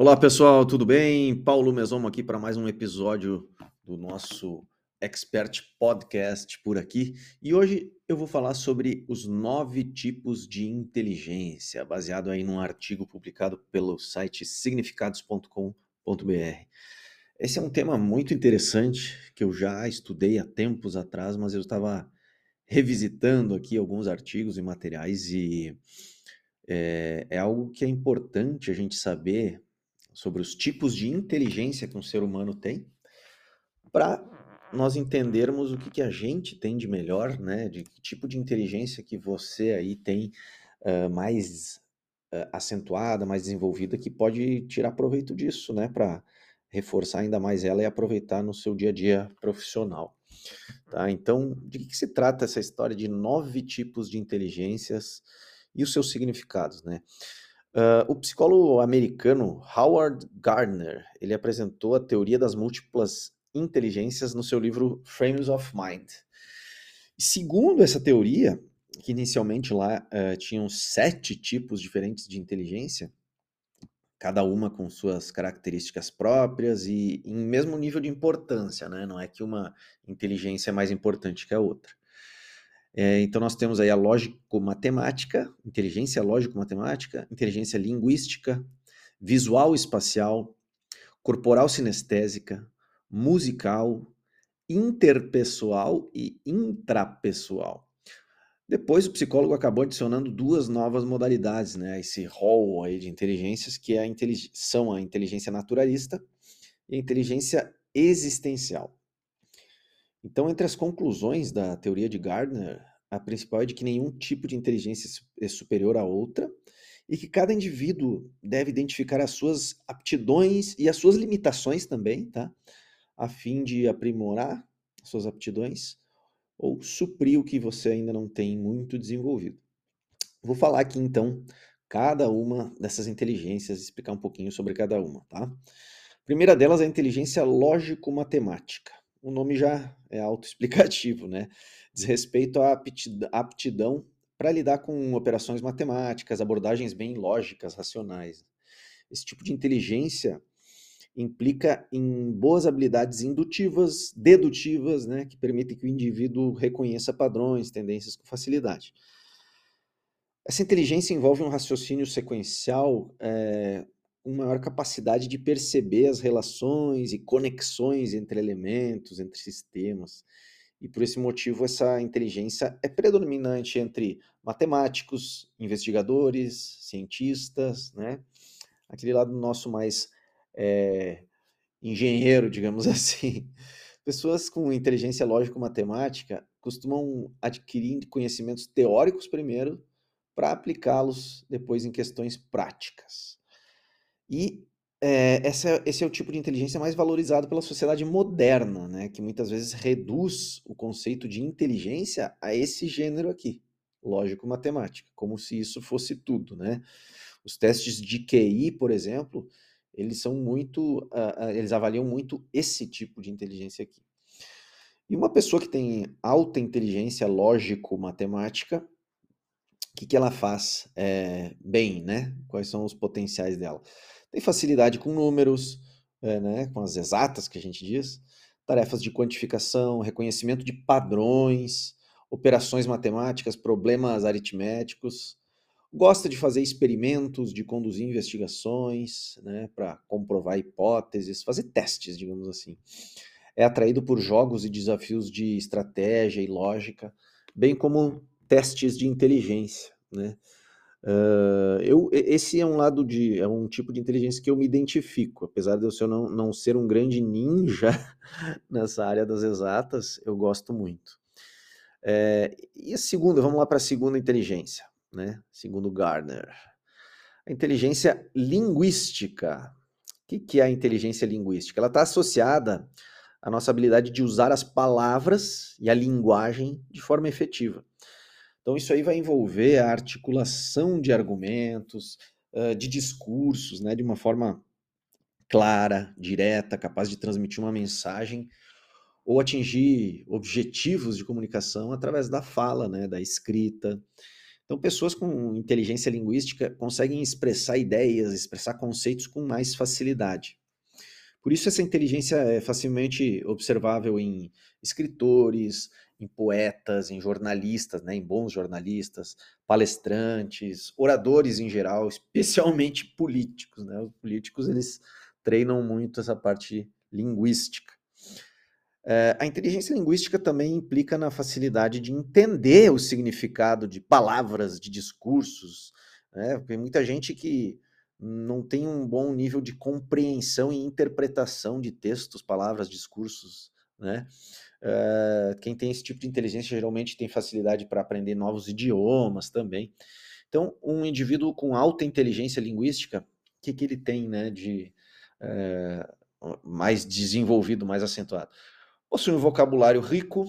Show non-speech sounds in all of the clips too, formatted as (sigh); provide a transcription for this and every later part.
Olá pessoal, tudo bem? Paulo Mesomo aqui para mais um episódio do nosso Expert Podcast por aqui. E hoje eu vou falar sobre os nove tipos de inteligência, baseado aí num artigo publicado pelo site significados.com.br. Esse é um tema muito interessante que eu já estudei há tempos atrás, mas eu estava revisitando aqui alguns artigos e materiais e é, é algo que é importante a gente saber sobre os tipos de inteligência que um ser humano tem, para nós entendermos o que, que a gente tem de melhor, né? De que tipo de inteligência que você aí tem uh, mais uh, acentuada, mais desenvolvida, que pode tirar proveito disso, né? Para reforçar ainda mais ela e aproveitar no seu dia a dia profissional. Tá? Então, de que, que se trata essa história de nove tipos de inteligências e os seus significados, né? Uh, o psicólogo americano Howard Gardner ele apresentou a teoria das múltiplas inteligências no seu livro Frames of Mind. Segundo essa teoria, que inicialmente lá uh, tinham sete tipos diferentes de inteligência, cada uma com suas características próprias e em mesmo nível de importância, né? Não é que uma inteligência é mais importante que a outra. É, então, nós temos aí a lógico-matemática, inteligência lógico-matemática, inteligência linguística, visual espacial, corporal sinestésica, musical, interpessoal e intrapessoal. Depois o psicólogo acabou adicionando duas novas modalidades, né? Esse rol aí de inteligências que é a são a inteligência naturalista e a inteligência existencial. Então, entre as conclusões da teoria de Gardner, a principal é de que nenhum tipo de inteligência é superior à outra e que cada indivíduo deve identificar as suas aptidões e as suas limitações também, tá? A fim de aprimorar suas aptidões ou suprir o que você ainda não tem muito desenvolvido. Vou falar aqui então cada uma dessas inteligências, explicar um pouquinho sobre cada uma, tá? A primeira delas é a inteligência lógico-matemática o nome já é autoexplicativo, né? Diz respeito à aptidão para lidar com operações matemáticas, abordagens bem lógicas, racionais. Esse tipo de inteligência implica em boas habilidades indutivas, dedutivas, né, que permitem que o indivíduo reconheça padrões, tendências com facilidade. Essa inteligência envolve um raciocínio sequencial é, uma maior capacidade de perceber as relações e conexões entre elementos, entre sistemas. E por esse motivo, essa inteligência é predominante entre matemáticos, investigadores, cientistas, né? Aquele lado nosso mais é, engenheiro, (laughs) digamos assim. Pessoas com inteligência lógico-matemática costumam adquirir conhecimentos teóricos primeiro para aplicá-los depois em questões práticas. E é, essa, esse é o tipo de inteligência mais valorizado pela sociedade moderna, né? Que muitas vezes reduz o conceito de inteligência a esse gênero aqui, lógico-matemática, como se isso fosse tudo, né? Os testes de QI, por exemplo, eles são muito, uh, eles avaliam muito esse tipo de inteligência aqui. E uma pessoa que tem alta inteligência lógico-matemática, o que, que ela faz é, bem, né? Quais são os potenciais dela? Tem facilidade com números, é, né, com as exatas que a gente diz, tarefas de quantificação, reconhecimento de padrões, operações matemáticas, problemas aritméticos, gosta de fazer experimentos, de conduzir investigações, né, para comprovar hipóteses, fazer testes, digamos assim. É atraído por jogos e desafios de estratégia e lógica, bem como testes de inteligência, né? Uh, eu, esse é um lado de, é um tipo de inteligência que eu me identifico, apesar de eu não, não ser um grande ninja (laughs) nessa área das exatas, eu gosto muito. É, e a segunda, vamos lá para a segunda inteligência, né? Segundo Gardner. A inteligência linguística. O que, que é a inteligência linguística? Ela está associada à nossa habilidade de usar as palavras e a linguagem de forma efetiva. Então, isso aí vai envolver a articulação de argumentos, de discursos, né, de uma forma clara, direta, capaz de transmitir uma mensagem ou atingir objetivos de comunicação através da fala, né, da escrita. Então, pessoas com inteligência linguística conseguem expressar ideias, expressar conceitos com mais facilidade. Por isso, essa inteligência é facilmente observável em escritores, em poetas, em jornalistas, né, em bons jornalistas, palestrantes, oradores em geral, (laughs) especialmente políticos. Né? Os políticos eles treinam muito essa parte linguística. É, a inteligência linguística também implica na facilidade de entender o significado de palavras, de discursos. Né? Tem muita gente que não tem um bom nível de compreensão e interpretação de textos, palavras, discursos, né? Uh, quem tem esse tipo de inteligência geralmente tem facilidade para aprender novos idiomas também. Então, um indivíduo com alta inteligência linguística, o que, que ele tem né, de uh, mais desenvolvido, mais acentuado? Possui um vocabulário rico,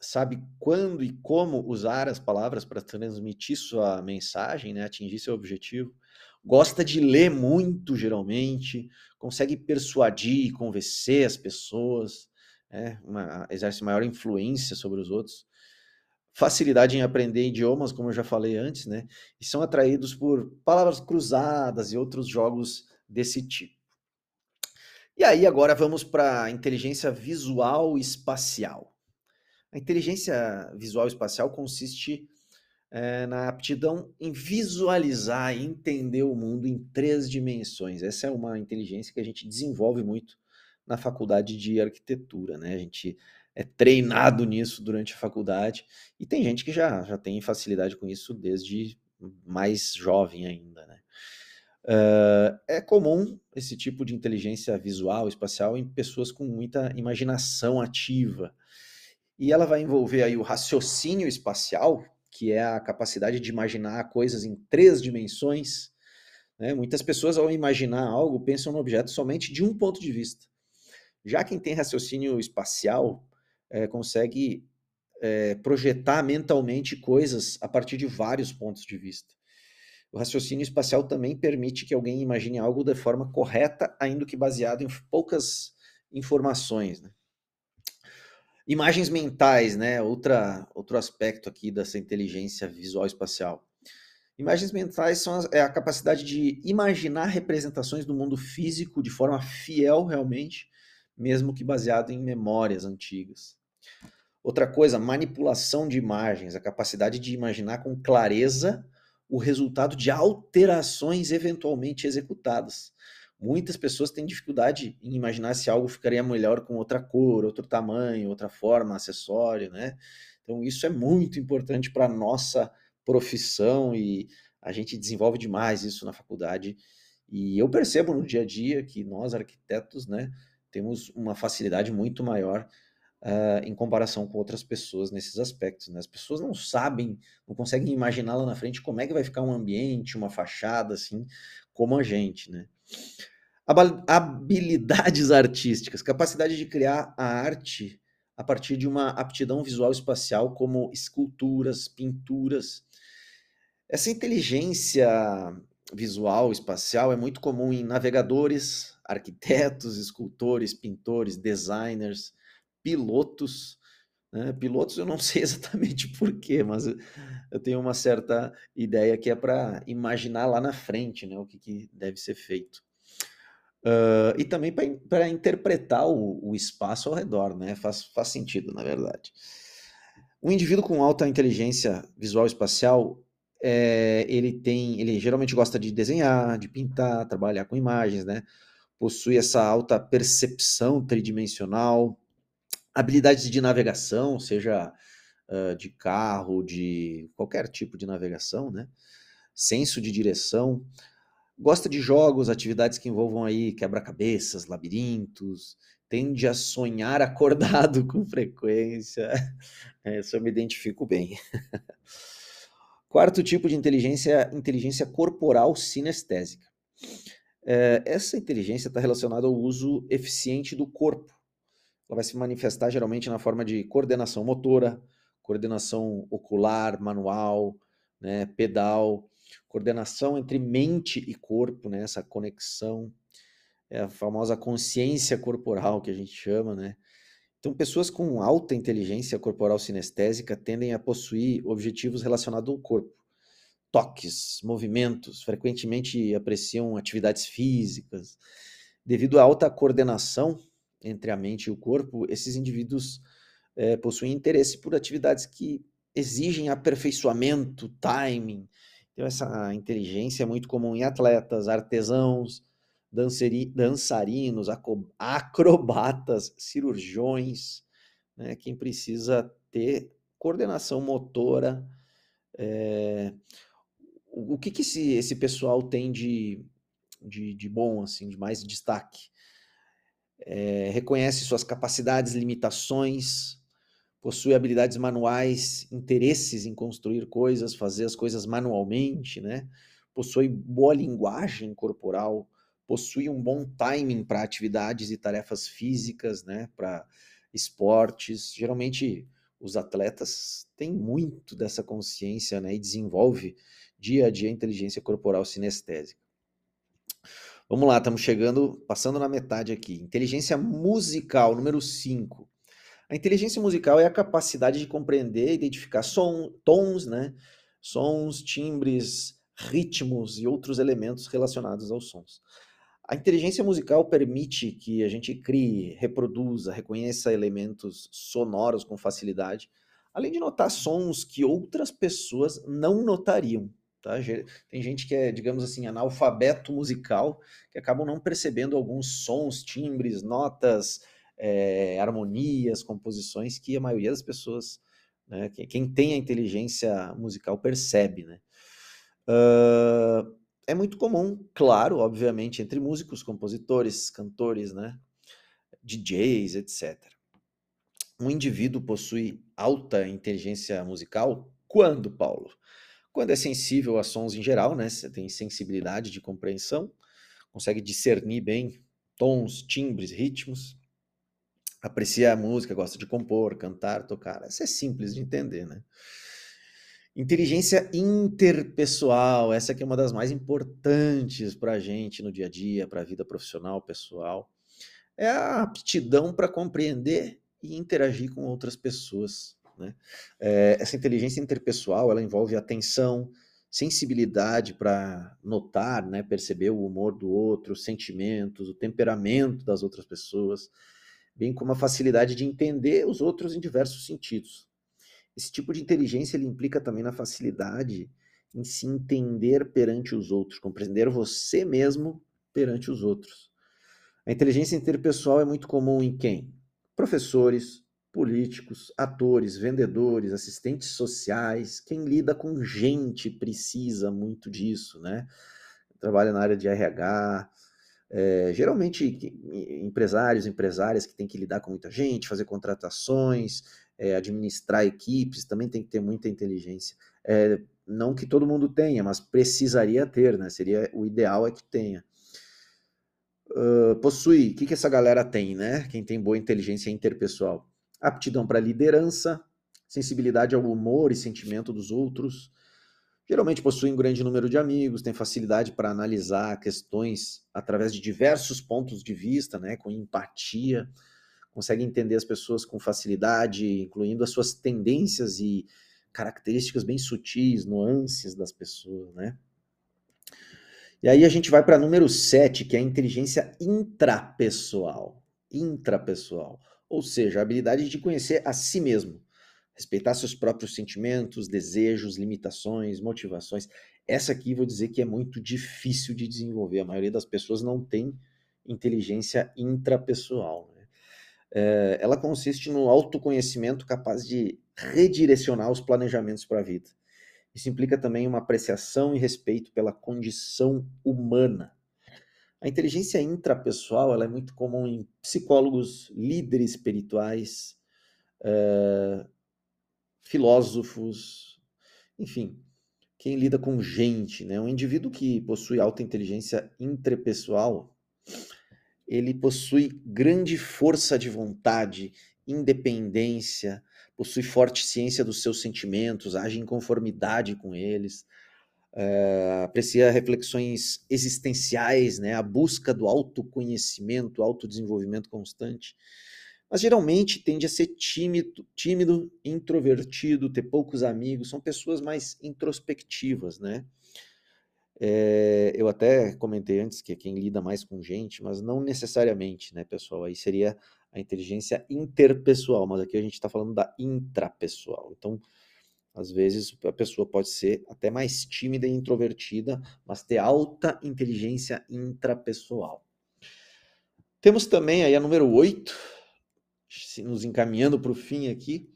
sabe quando e como usar as palavras para transmitir sua mensagem, né, atingir seu objetivo gosta de ler muito, geralmente, consegue persuadir e convencer as pessoas, né? Uma, exerce maior influência sobre os outros. Facilidade em aprender idiomas, como eu já falei antes, né? E são atraídos por palavras cruzadas e outros jogos desse tipo. E aí, agora vamos para a inteligência visual espacial. A inteligência visual espacial consiste é, na aptidão em visualizar e entender o mundo em três dimensões. Essa é uma inteligência que a gente desenvolve muito na faculdade de arquitetura, né? A gente é treinado nisso durante a faculdade e tem gente que já, já tem facilidade com isso desde mais jovem ainda, né? Uh, é comum esse tipo de inteligência visual, espacial, em pessoas com muita imaginação ativa. E ela vai envolver aí o raciocínio espacial, que é a capacidade de imaginar coisas em três dimensões. Né? Muitas pessoas, ao imaginar algo, pensam no objeto somente de um ponto de vista. Já quem tem raciocínio espacial é, consegue é, projetar mentalmente coisas a partir de vários pontos de vista. O raciocínio espacial também permite que alguém imagine algo de forma correta, ainda que baseado em poucas informações. Né? Imagens mentais, né? Outra, outro aspecto aqui dessa inteligência visual espacial. Imagens mentais são é a capacidade de imaginar representações do mundo físico de forma fiel realmente, mesmo que baseado em memórias antigas. Outra coisa, manipulação de imagens, a capacidade de imaginar com clareza o resultado de alterações eventualmente executadas. Muitas pessoas têm dificuldade em imaginar se algo ficaria melhor com outra cor, outro tamanho, outra forma, acessório, né? Então, isso é muito importante para a nossa profissão e a gente desenvolve demais isso na faculdade. E eu percebo no dia a dia que nós, arquitetos, né, temos uma facilidade muito maior uh, em comparação com outras pessoas nesses aspectos. Né? As pessoas não sabem, não conseguem imaginar lá na frente como é que vai ficar um ambiente, uma fachada, assim, como a gente, né? Habilidades (laughs) artísticas, capacidade de criar a arte a partir de uma aptidão visual espacial, como esculturas, pinturas. Essa inteligência visual espacial é muito comum em navegadores, arquitetos, escultores, pintores, designers, pilotos. Né? Pilotos eu não (laughs) sei exatamente porquê, mas eu tenho uma certa ideia que é para imaginar lá na frente né, o que, que deve ser feito. Uh, e também para interpretar o, o, espaço ao redor, né? Faz, faz sentido, na verdade. Um indivíduo com alta inteligência visual espacial, é, ele tem, ele geralmente gosta de desenhar, de pintar, trabalhar com imagens, né? Possui essa alta percepção tridimensional, habilidades de navegação, seja uh, de carro, de qualquer tipo de navegação, né? Senso de direção, gosta de jogos, atividades que envolvam aí quebra-cabeças, labirintos, tende a sonhar acordado (laughs) com frequência. Essa eu me identifico bem. (laughs) Quarto tipo de inteligência é inteligência corporal sinestésica. É, essa inteligência está relacionada ao uso eficiente do corpo. Ela vai se manifestar geralmente na forma de coordenação motora, coordenação ocular, manual, né, pedal, coordenação entre mente e corpo, né? Essa conexão, é a famosa consciência corporal que a gente chama, né? Então, pessoas com alta inteligência corporal sinestésica tendem a possuir objetivos relacionados ao corpo. Toques, movimentos, frequentemente apreciam atividades físicas. Devido à alta coordenação entre a mente e o corpo, esses indivíduos é, possuem interesse por atividades que exigem aperfeiçoamento, timing. Então, essa inteligência é muito comum em atletas, artesãos, dançarinos, acrobatas, cirurgiões, né? quem precisa ter coordenação motora. É... O que, que esse, esse pessoal tem de, de, de bom, assim, de mais destaque? É, reconhece suas capacidades, limitações, possui habilidades manuais, interesses em construir coisas, fazer as coisas manualmente, né? Possui boa linguagem corporal, possui um bom timing para atividades e tarefas físicas, né? Para esportes. Geralmente os atletas têm muito dessa consciência, né? E desenvolve dia a dia inteligência corporal sinestésica. Vamos lá, estamos chegando, passando na metade aqui. Inteligência musical, número 5. A inteligência musical é a capacidade de compreender e identificar som, tons, né? Sons, timbres, ritmos e outros elementos relacionados aos sons. A inteligência musical permite que a gente crie, reproduza, reconheça elementos sonoros com facilidade, além de notar sons que outras pessoas não notariam. Tá? Tem gente que é, digamos assim, analfabeto musical, que acabam não percebendo alguns sons, timbres, notas, é, harmonias, composições que a maioria das pessoas, né, quem tem a inteligência musical percebe, né? Uh, é muito comum, claro, obviamente, entre músicos, compositores, cantores, né, DJs, etc. Um indivíduo possui alta inteligência musical quando, Paulo? Quando é sensível a sons em geral, né? Você tem sensibilidade de compreensão, consegue discernir bem tons, timbres, ritmos, aprecia a música, gosta de compor, cantar, tocar. Isso é simples de entender, né? Inteligência interpessoal, essa que é uma das mais importantes para a gente no dia a dia, para a vida profissional, pessoal. É a aptidão para compreender e interagir com outras pessoas. Né? É, essa inteligência interpessoal, ela envolve atenção, sensibilidade para notar, né, perceber o humor do outro, os sentimentos, o temperamento das outras pessoas, bem como a facilidade de entender os outros em diversos sentidos. Esse tipo de inteligência ele implica também na facilidade em se entender perante os outros, compreender você mesmo perante os outros. A inteligência interpessoal é muito comum em quem? Professores, políticos, atores, vendedores, assistentes sociais, quem lida com gente precisa muito disso, né? Trabalha na área de RH, é, geralmente empresários, empresárias que têm que lidar com muita gente, fazer contratações, é, administrar equipes, também tem que ter muita inteligência. É, não que todo mundo tenha, mas precisaria ter, né? Seria o ideal é que tenha. Uh, possui, o que, que essa galera tem, né? Quem tem boa inteligência interpessoal? Aptidão para liderança, sensibilidade ao humor e sentimento dos outros, Geralmente possuem um grande número de amigos, têm facilidade para analisar questões através de diversos pontos de vista, né, com empatia, conseguem entender as pessoas com facilidade, incluindo as suas tendências e características bem sutis, nuances das pessoas, né? E aí a gente vai para número 7, que é a inteligência intrapessoal. Intrapessoal, ou seja, a habilidade de conhecer a si mesmo, respeitar seus próprios sentimentos, desejos, limitações, motivações. Essa aqui vou dizer que é muito difícil de desenvolver. A maioria das pessoas não tem inteligência intrapessoal. Né? É, ela consiste no autoconhecimento capaz de redirecionar os planejamentos para a vida. Isso implica também uma apreciação e respeito pela condição humana. A inteligência intrapessoal ela é muito comum em psicólogos, líderes espirituais, é, filósofos, enfim, quem lida com gente, né? Um indivíduo que possui alta inteligência interpessoal, ele possui grande força de vontade, independência, possui forte ciência dos seus sentimentos, age em conformidade com eles, é, aprecia reflexões existenciais, né? A busca do autoconhecimento, autodesenvolvimento constante mas geralmente tende a ser tímido, tímido, introvertido, ter poucos amigos, são pessoas mais introspectivas, né? É, eu até comentei antes que é quem lida mais com gente, mas não necessariamente, né, pessoal? Aí seria a inteligência interpessoal, mas aqui a gente está falando da intrapessoal. Então, às vezes a pessoa pode ser até mais tímida e introvertida, mas ter alta inteligência intrapessoal. Temos também aí a número 8, nos encaminhando para o fim aqui,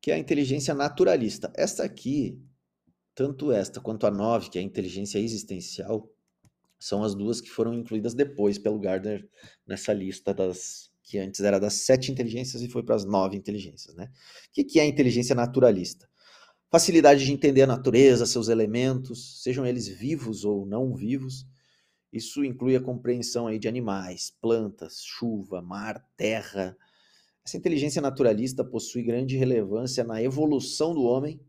que é a inteligência naturalista. Esta aqui, tanto esta quanto a 9, que é a inteligência existencial, são as duas que foram incluídas depois pelo Gardner nessa lista das que antes era das sete inteligências e foi para as nove inteligências, né? O que, que é a inteligência naturalista? Facilidade de entender a natureza, seus elementos, sejam eles vivos ou não vivos. Isso inclui a compreensão aí de animais, plantas, chuva, mar, terra. Essa inteligência naturalista possui grande relevância na evolução do homem,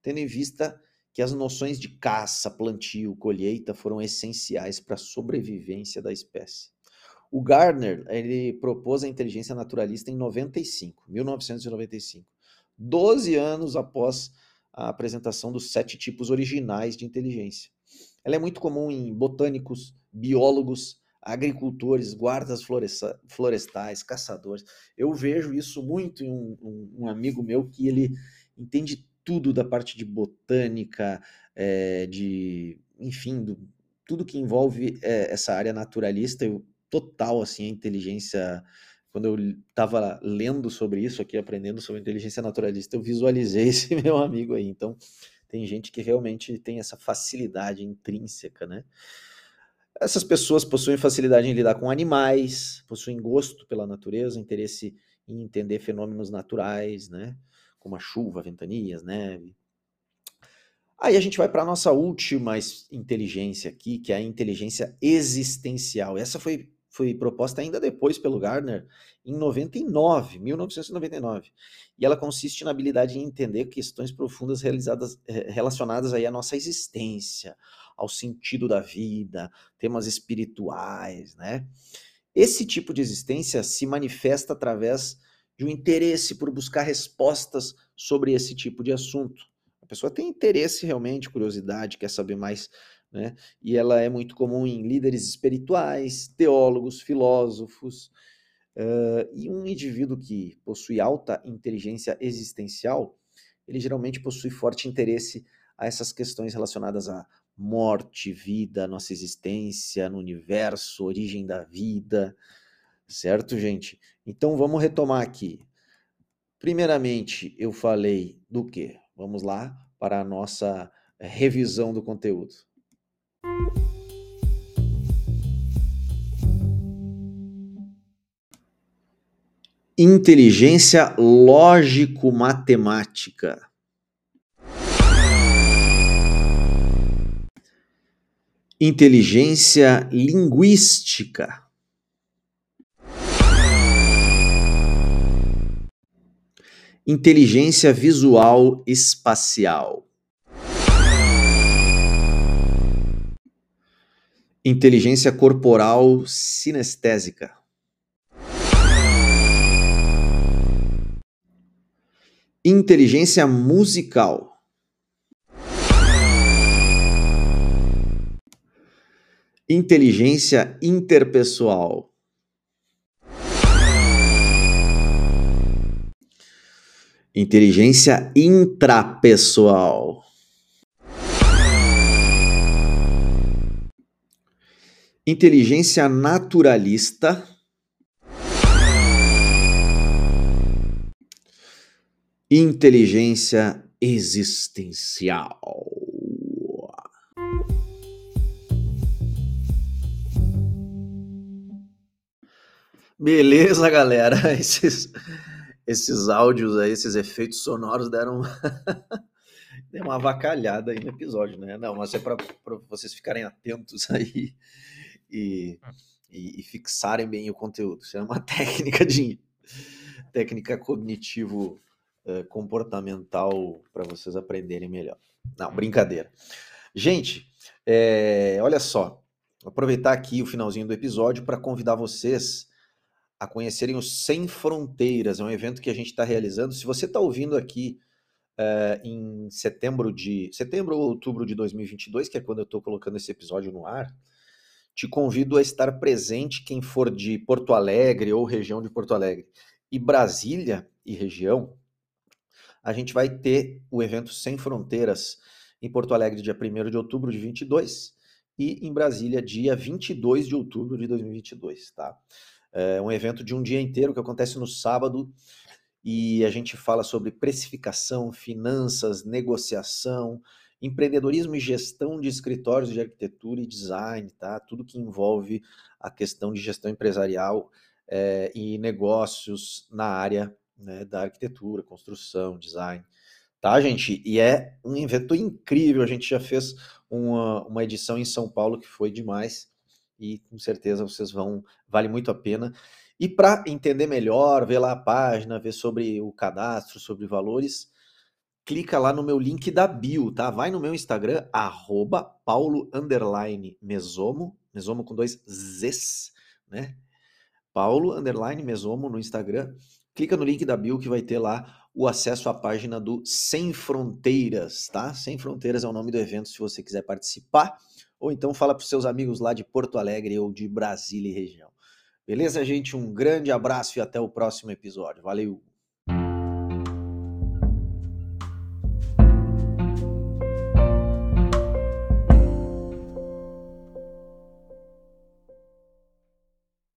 tendo em vista que as noções de caça, plantio, colheita foram essenciais para a sobrevivência da espécie. O Gardner, ele propôs a inteligência naturalista em 95, 1995, 12 anos após a apresentação dos sete tipos originais de inteligência. Ela é muito comum em botânicos, biólogos, agricultores, guardas florestais, caçadores. Eu vejo isso muito em um, um, um amigo meu que ele entende tudo da parte de botânica, é, de, enfim, do, tudo que envolve é, essa área naturalista. Eu total assim a inteligência. Quando eu estava lendo sobre isso aqui, aprendendo sobre inteligência naturalista, eu visualizei (laughs) esse meu amigo aí. Então, tem gente que realmente tem essa facilidade intrínseca, né? Essas pessoas possuem facilidade em lidar com animais, possuem gosto pela natureza, interesse em entender fenômenos naturais, né? Como a chuva, ventanias, neve. Aí a gente vai para a nossa última inteligência aqui, que é a inteligência existencial. Essa foi foi proposta ainda depois pelo Gardner, em 99, 1999. E ela consiste na habilidade de entender questões profundas relacionadas aí à nossa existência, ao sentido da vida, temas espirituais, né? Esse tipo de existência se manifesta através de um interesse por buscar respostas sobre esse tipo de assunto. A pessoa tem interesse realmente, curiosidade, quer saber mais né? E ela é muito comum em líderes espirituais, teólogos, filósofos. Uh, e um indivíduo que possui alta inteligência existencial, ele geralmente possui forte interesse a essas questões relacionadas à morte, vida, nossa existência no universo, origem da vida, certo, gente? Então vamos retomar aqui. Primeiramente, eu falei do que? Vamos lá para a nossa revisão do conteúdo. Inteligência lógico-matemática. Inteligência linguística. Inteligência visual espacial. Inteligência corporal sinestésica. Inteligência musical. Inteligência interpessoal. Inteligência intrapessoal. Inteligência naturalista, inteligência existencial. Beleza, galera. (laughs) Esses, esses áudios aí, esses efeitos sonoros (laughs) deram uma avacalhada aí no episódio, né? Não, mas é para vocês ficarem atentos aí e, hum. e, e fixarem bem o conteúdo. Isso é uma (laughs) técnica de técnica cognitivo uh, comportamental para vocês aprenderem melhor. Não, brincadeira. Gente, é, olha só, aproveitar aqui o finalzinho do episódio para convidar vocês a conhecerem o Sem Fronteiras. É um evento que a gente está realizando. Se você está ouvindo aqui é, em setembro de setembro ou outubro de 2022, que é quando eu estou colocando esse episódio no ar, te convido a estar presente quem for de Porto Alegre ou região de Porto Alegre e Brasília e região. A gente vai ter o evento Sem Fronteiras em Porto Alegre, dia 1 de outubro de 22 e em Brasília, dia 22 de outubro de 2022, tá? É um evento de um dia inteiro que acontece no sábado e a gente fala sobre precificação, finanças, negociação, empreendedorismo e gestão de escritórios de arquitetura e design, tá? Tudo que envolve a questão de gestão empresarial é, e negócios na área né, da arquitetura, construção, design tá, gente? E é um evento incrível. A gente já fez uma, uma edição em São Paulo que foi demais e com certeza vocês vão, vale muito a pena. E para entender melhor, ver lá a página, ver sobre o cadastro, sobre valores, clica lá no meu link da bio, tá? Vai no meu Instagram, arroba paulo, mesomo, mesomo com dois Zs, né? Paulo, mesomo no Instagram. Clica no link da bio que vai ter lá o acesso à página do Sem Fronteiras, tá? Sem Fronteiras é o nome do evento se você quiser participar, ou então fala para os seus amigos lá de Porto Alegre ou de Brasília e região. Beleza, gente? Um grande abraço e até o próximo episódio. Valeu!